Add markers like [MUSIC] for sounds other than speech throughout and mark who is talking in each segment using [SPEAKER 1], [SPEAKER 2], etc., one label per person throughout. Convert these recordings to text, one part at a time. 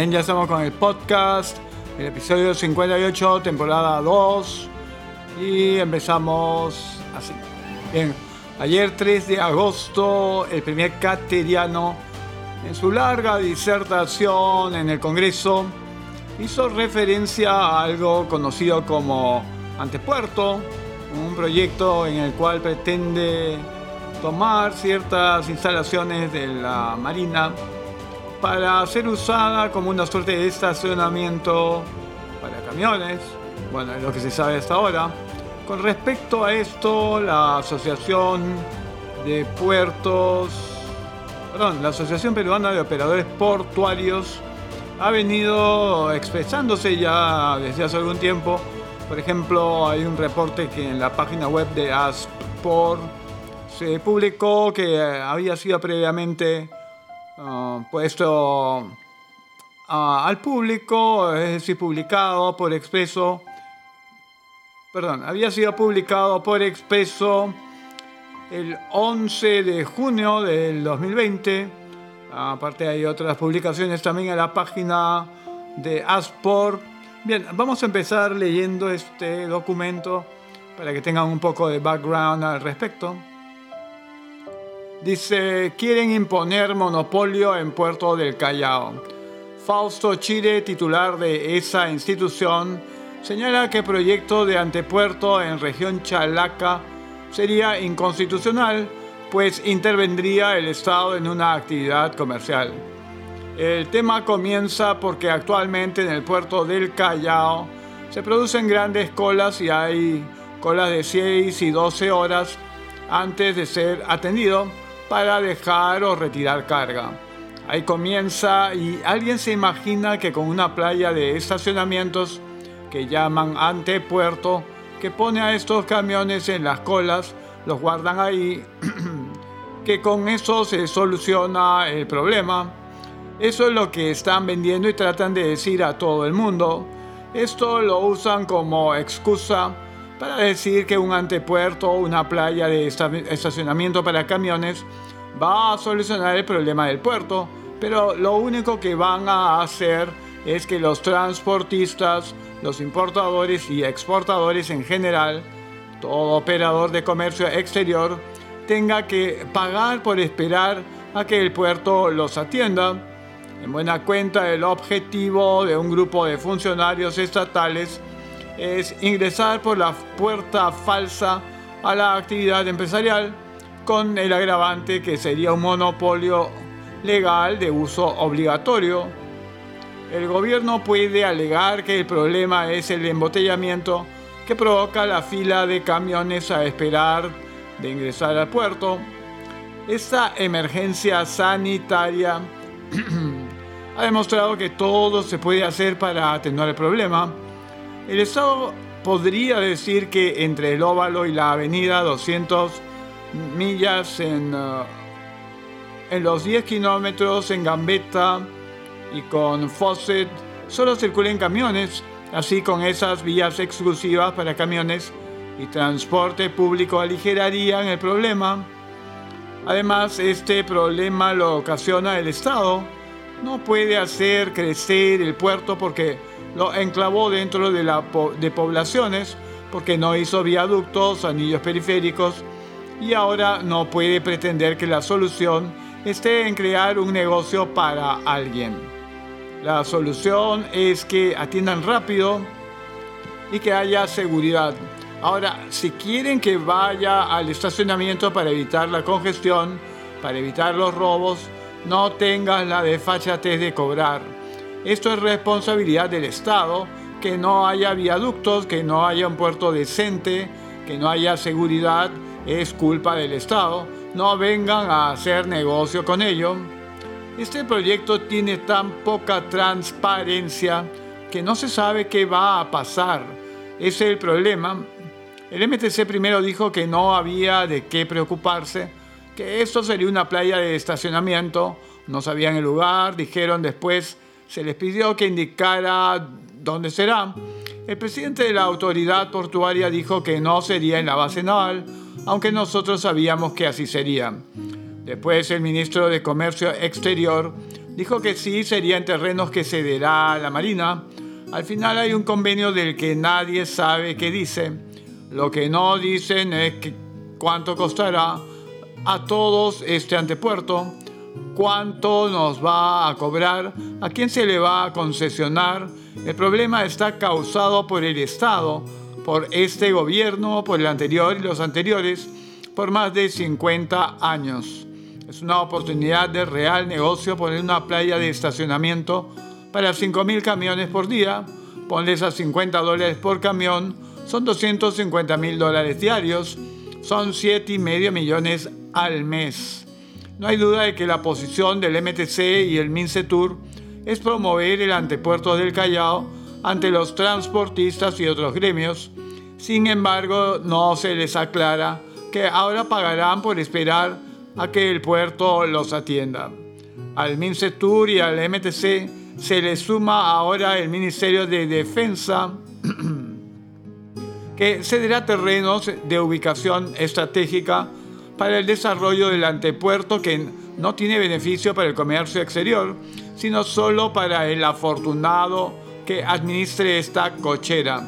[SPEAKER 1] Bien, ya estamos con el podcast, el episodio 58, temporada 2. Y empezamos así. Bien, ayer 3 de agosto, el primer cateriano, en su larga disertación en el Congreso, hizo referencia a algo conocido como Antepuerto, un proyecto en el cual pretende tomar ciertas instalaciones de la Marina para ser usada como una suerte de estacionamiento para camiones. Bueno, es lo que se sabe hasta ahora. Con respecto a esto, la Asociación de Puertos, perdón, la Asociación Peruana de Operadores Portuarios ha venido expresándose ya desde hace algún tiempo. Por ejemplo, hay un reporte que en la página web de ASPOR se publicó que había sido previamente Ah, puesto ah, al público, es decir, publicado por expreso, perdón, había sido publicado por expreso el 11 de junio del 2020. Aparte hay otras publicaciones también en la página de Asport. Bien, vamos a empezar leyendo este documento para que tengan un poco de background al respecto. Dice, quieren imponer monopolio en Puerto del Callao. Fausto Chile, titular de esa institución, señala que el proyecto de antepuerto en región Chalaca sería inconstitucional, pues intervendría el Estado en una actividad comercial. El tema comienza porque actualmente en el puerto del Callao se producen grandes colas y hay colas de 6 y 12 horas antes de ser atendido para dejar o retirar carga. Ahí comienza y alguien se imagina que con una playa de estacionamientos que llaman antepuerto, que pone a estos camiones en las colas, los guardan ahí, [CLEARS THROAT] que con eso se soluciona el problema. Eso es lo que están vendiendo y tratan de decir a todo el mundo. Esto lo usan como excusa para decir que un antepuerto o una playa de estacionamiento para camiones va a solucionar el problema del puerto, pero lo único que van a hacer es que los transportistas, los importadores y exportadores en general, todo operador de comercio exterior, tenga que pagar por esperar a que el puerto los atienda. En buena cuenta, el objetivo de un grupo de funcionarios estatales es ingresar por la puerta falsa a la actividad empresarial con el agravante que sería un monopolio legal de uso obligatorio. El gobierno puede alegar que el problema es el embotellamiento que provoca la fila de camiones a esperar de ingresar al puerto. Esta emergencia sanitaria [CLEARS THROAT] ha demostrado que todo se puede hacer para atenuar el problema. El Estado podría decir que entre el óvalo y la avenida 200 millas en, uh, en los 10 kilómetros en Gambetta y con Fawcett solo circulen camiones, así con esas vías exclusivas para camiones y transporte público aligerarían el problema. Además, este problema lo ocasiona el Estado. No puede hacer crecer el puerto porque lo enclavó dentro de, la, poblaciones porque no hizo viaductos, anillos periféricos y ahora no puede pretender que la solución esté en crear un negocio para alguien. La solución es que atiendan rápido y que haya seguridad. Ahora, si quieren que vaya al estacionamiento para evitar la congestión, para evitar los robos, no tengas la desfachatez de cobrar esto es responsabilidad del Estado, que no haya viaductos, que no haya un puerto decente, que no haya seguridad, es culpa del Estado. No vengan a hacer negocio con ello. Este proyecto tiene tan poca transparencia que no se sabe qué va a pasar. Es el problema. El MTC primero dijo que no había de qué preocuparse, que esto sería una playa de estacionamiento, no sabían el lugar, dijeron después se les pidió que indicara dónde será. El presidente de la autoridad portuaria dijo que no sería en la base naval, aunque nosotros sabíamos que así sería. Después el ministro de Comercio Exterior dijo que sí serían terrenos que cederá a la Marina. Al final hay un convenio del que nadie sabe qué dice. Lo que no dicen es cuánto costará a todos este antepuerto, cuánto nos va a cobrar, a quién se le va a concesionar. El problema está causado por el Estado, por este gobierno, por el anterior y los anteriores, por más de 50 años. Es una oportunidad de real negocio poner una playa de estacionamiento para 5.000 camiones por día, ponles a 50 dólares por camión, son 250 mil dólares diarios, son 7,5 millones al mes. No hay duda de que la posición del MTC y el MINCETUR es promover el antepuerto del Callao ante los transportistas y otros gremios. Sin embargo, no se les aclara que ahora pagarán por esperar a que el puerto los atienda. Al MINCETUR y al MTC se le suma ahora el Ministerio de Defensa [CLEARS THROAT] que cederá terrenos de ubicación estratégica para el desarrollo del antepuerto que no tiene beneficio para el comercio exterior, sino solo para el afortunado que administre esta cochera.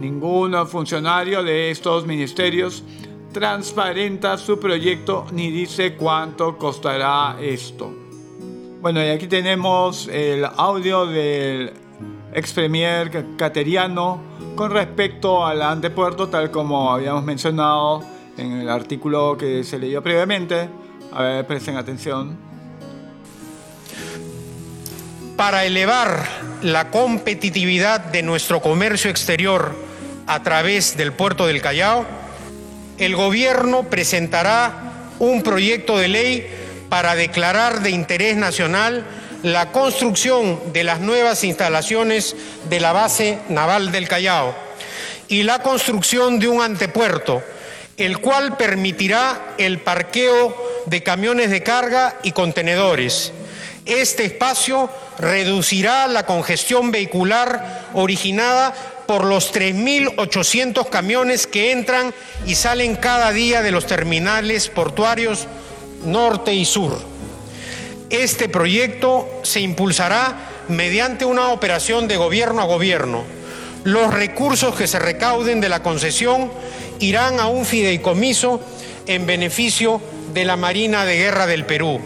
[SPEAKER 1] Ningún funcionario de estos ministerios transparenta su proyecto ni dice cuánto costará esto. Bueno, y aquí tenemos el audio del ex premier cateriano con respecto al antepuerto, tal como habíamos mencionado en el artículo que se leyó previamente. A ver, presten atención.
[SPEAKER 2] Para elevar la competitividad de nuestro comercio exterior a través del puerto del Callao, el gobierno presentará un proyecto de ley para declarar de interés nacional la construcción de las nuevas instalaciones de la base naval del Callao y la construcción de un antepuerto el cual permitirá el parqueo de camiones de carga y contenedores. Este espacio reducirá la congestión vehicular originada por los 3.800 camiones que entran y salen cada día de los terminales portuarios norte y sur. Este proyecto se impulsará mediante una operación de gobierno a gobierno. Los recursos que se recauden de la concesión irán a un fideicomiso en beneficio de la Marina de Guerra del Perú.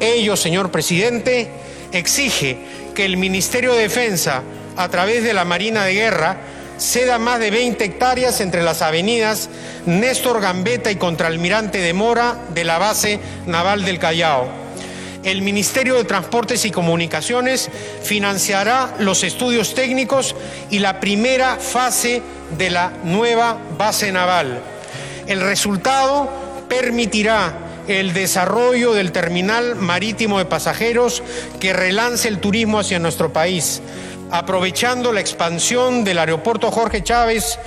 [SPEAKER 2] Ello, señor presidente, exige que el Ministerio de Defensa, a través de la Marina de Guerra, ceda más de 20 hectáreas entre las avenidas Néstor Gambetta y Contralmirante de Mora de la base naval del Callao. El Ministerio de Transportes y Comunicaciones financiará los estudios técnicos y la primera fase de la nueva base naval. El resultado permitirá el desarrollo del terminal marítimo de pasajeros que relance el turismo hacia nuestro país, aprovechando la expansión del aeropuerto Jorge Chávez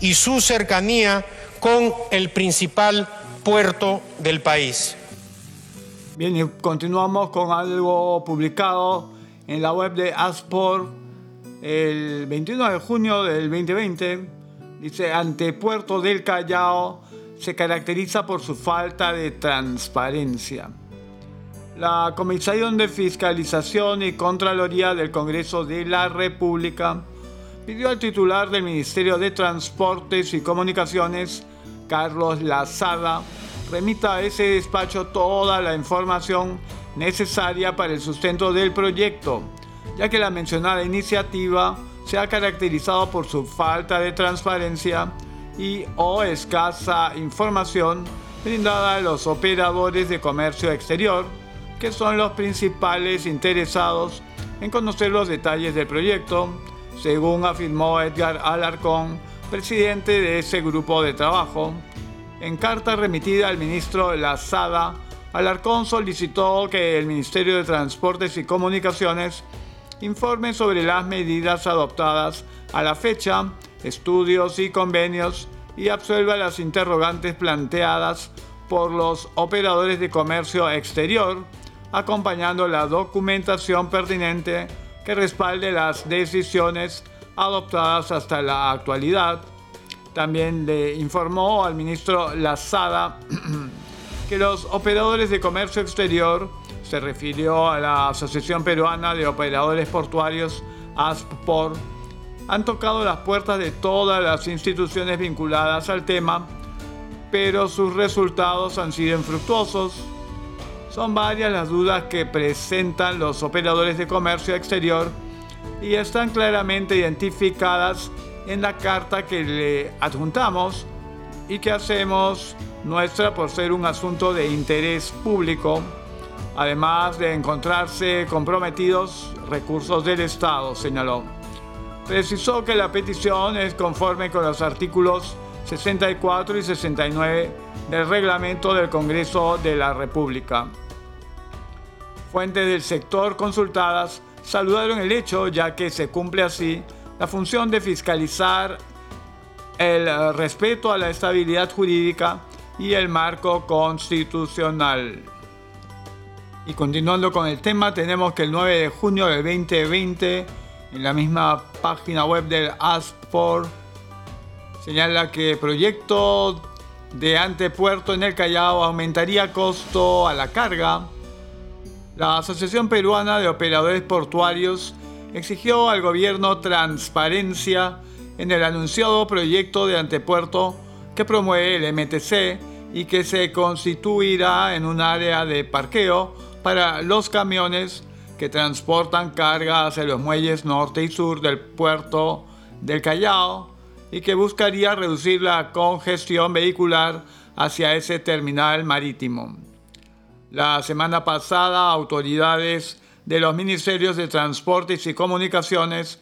[SPEAKER 2] y su cercanía con el principal puerto del país.
[SPEAKER 1] Bien, y continuamos con algo publicado en la web de Asport el 21 de junio del 2020, dice, Antepuerto del Callao se caracteriza por su falta de transparencia. La Comisión de Fiscalización y Contraloría del Congreso de la República pidió al titular del Ministerio de Transportes y Comunicaciones, Carlos Lazada, remita a ese despacho toda la información necesaria para el sustento del proyecto ya que la mencionada iniciativa se ha caracterizado por su falta de transparencia y o escasa información brindada a los operadores de comercio exterior, que son los principales interesados en conocer los detalles del proyecto, según afirmó Edgar Alarcón, presidente de ese grupo de trabajo. En carta remitida al ministro Lazada, Alarcón solicitó que el Ministerio de Transportes y Comunicaciones informe sobre las medidas adoptadas a la fecha, estudios y convenios y absuelva las interrogantes planteadas por los operadores de comercio exterior, acompañando la documentación pertinente que respalde las decisiones adoptadas hasta la actualidad. También le informó al ministro Lazada [CLEARS THROAT] que los operadores de comercio exterior Se refirió a la Asociación Peruana de Operadores Portuarios, ASPOR. Han tocado las puertas de todas las instituciones vinculadas al tema, pero sus resultados han sido infructuosos. Son varias las dudas que presentan los operadores de comercio exterior y están claramente identificadas en la carta que le adjuntamos y que hacemos nuestra por ser un asunto de interés público, además de encontrarse comprometidos recursos del Estado, señaló. Precisó que la petición es conforme con los artículos 64 y 69 del reglamento del Congreso de la República. Fuentes del sector consultadas saludaron el hecho ya que se cumple así la función de fiscalizar el respeto a la estabilidad jurídica y el marco constitucional. Y continuando con el tema, tenemos que el 9 de junio del 2020, en la misma página web del ASPOR, señala que el proyecto de antepuerto en el Callao aumentaría costo a la carga. La Asociación Peruana de Operadores Portuarios exigió al gobierno transparencia en el anunciado proyecto de antepuerto que promueve el MTC y que se constituirá en un área de parqueo para los camiones que transportan carga hacia los muelles norte y sur del puerto del Callao y que buscaría reducir la congestión vehicular hacia ese terminal marítimo. La semana pasada, autoridades de los Ministerios de Transportes y Comunicaciones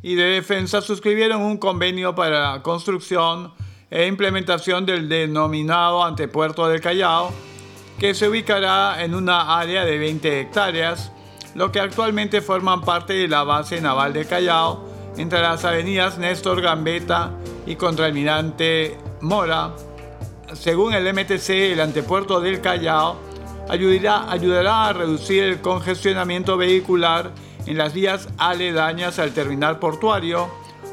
[SPEAKER 1] y de Defensa suscribieron un convenio para la construcción e implementación del denominado antepuerto del Callao, que se ubicará en una área de 20 hectáreas, lo que actualmente forman parte de la base naval del Callao, entre las avenidas Néstor Gambetta y Contraalmirante Mora. Según el MTC, el antepuerto del Callao ayudará, ayudará a reducir el congestionamiento vehicular en las vías aledañas al terminal portuario,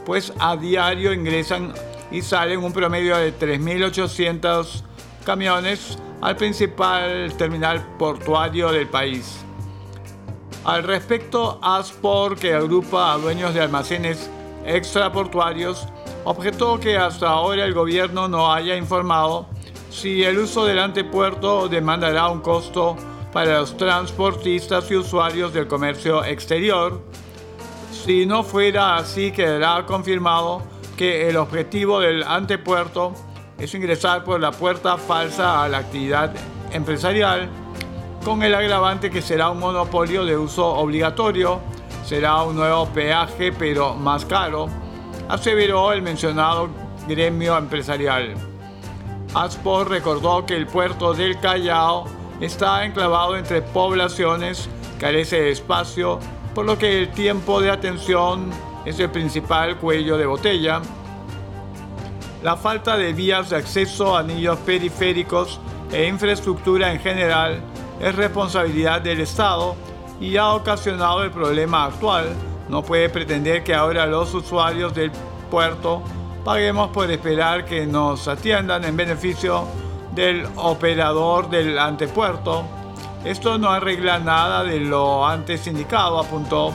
[SPEAKER 1] pues a diario ingresan y salen un promedio de 3.800 camiones al principal terminal portuario del país. Al respecto, Aspor, que agrupa a dueños de almacenes extraportuarios, objetó que hasta ahora el gobierno no haya informado si el uso del antepuerto demandará un costo para los transportistas y usuarios del comercio exterior. Si no fuera así, quedará confirmado que el objetivo del antepuerto es ingresar por la puerta falsa a la actividad empresarial, con el agravante que será un monopolio de uso obligatorio, será un nuevo peaje pero más caro, aseveró el mencionado gremio empresarial. Aspor recordó que el puerto del Callao está enclavado entre poblaciones, carece de espacio, por lo que el tiempo de atención es el principal cuello de botella. La falta de vías de acceso a anillos periféricos e infraestructura en general es responsabilidad del Estado y ha ocasionado el problema actual. No puede pretender que ahora los usuarios del puerto paguemos por esperar que nos atiendan en beneficio del operador del antepuerto. Esto no arregla nada de lo antes indicado, apuntó.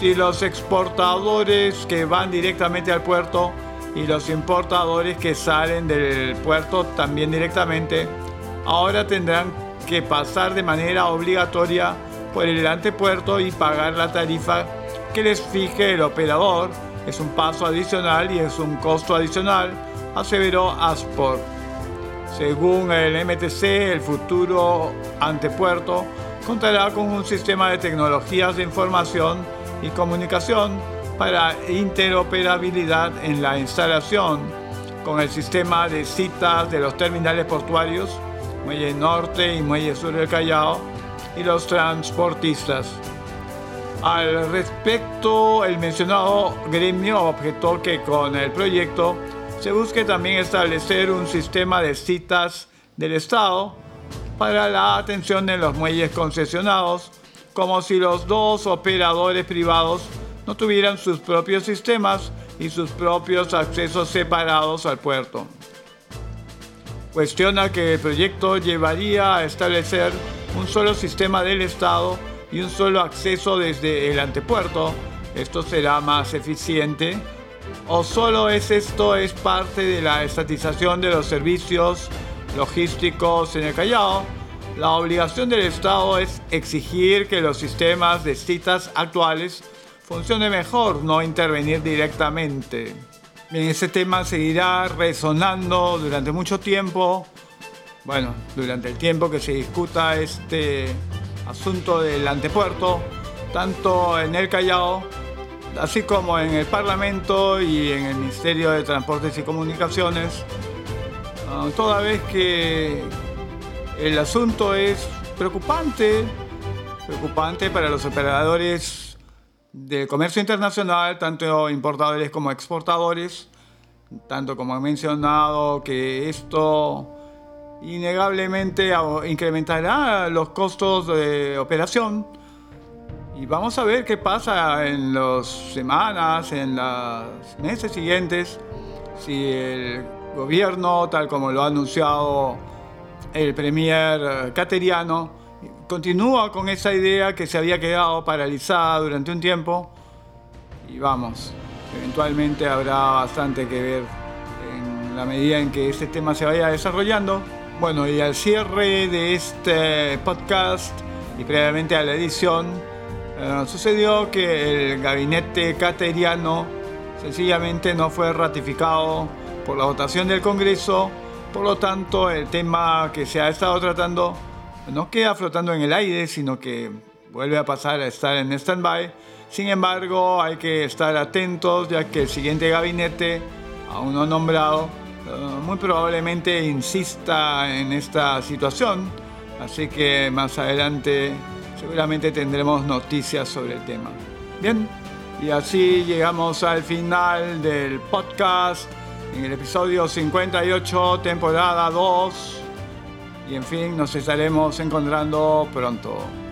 [SPEAKER 1] Si los exportadores que van directamente al puerto y los importadores que salen del puerto también directamente, ahora tendrán que pasar de manera obligatoria por el antepuerto y pagar la tarifa que les fije el operador es un paso adicional y es un costo adicional, aseveró Asport. Según el MTC, el futuro antepuerto contará con un sistema de tecnologías de información y comunicación para interoperabilidad en la instalación con el sistema de citas de los terminales portuarios, Muelle Norte y Muelle Sur del Callao, y los transportistas. Al respecto, el mencionado gremio objetó que con el proyecto se busque también establecer un sistema de citas del Estado para la atención en los muelles concesionados, como si los dos operadores privados no tuvieran sus propios sistemas y sus propios accesos separados al puerto. Cuestiona que el proyecto llevaría a establecer un solo sistema del Estado y un solo acceso desde el antepuerto. Esto será más eficiente. ¿O solo es esto es parte de la estatización de los servicios logísticos en el Callao? La obligación del Estado es exigir que los sistemas de citas actuales funcionen mejor, no intervenir directamente. Bien, ese tema seguirá resonando durante mucho tiempo. Bueno, durante el tiempo que se discuta este asunto del antepuerto, tanto en el Callao, así como en el Parlamento y en el Ministerio de Transportes y Comunicaciones, ah, toda vez que el asunto es preocupante, preocupante para los operadores del comercio internacional, tanto importadores como exportadores, tanto como he mencionado que esto innegablemente incrementará los costos de operación. Y vamos a ver qué pasa en las semanas, en los meses siguientes, si el gobierno, tal como lo ha anunciado el premier cateriano, continúa con esa idea que se había quedado paralizada durante un tiempo. Y vamos, eventualmente habrá bastante que ver en la medida en que este tema se vaya desarrollando. Bueno, y al cierre de este podcast y previamente a la edición, eh, sucedió que el gabinete cateriano sencillamente no fue ratificado por la votación del Congreso, por lo tanto el tema que se ha estado tratando no queda flotando en el aire, sino que vuelve a pasar a estar en stand-by. Sin embargo, hay que estar atentos ya que el siguiente gabinete, aún no nombrado, eh, muy probablemente insista en esta situación, así que más adelante seguramente tendremos noticias sobre el tema. Bien, y así llegamos al final del podcast en el episodio 58, temporada 2. Y en fin, nos estaremos encontrando pronto.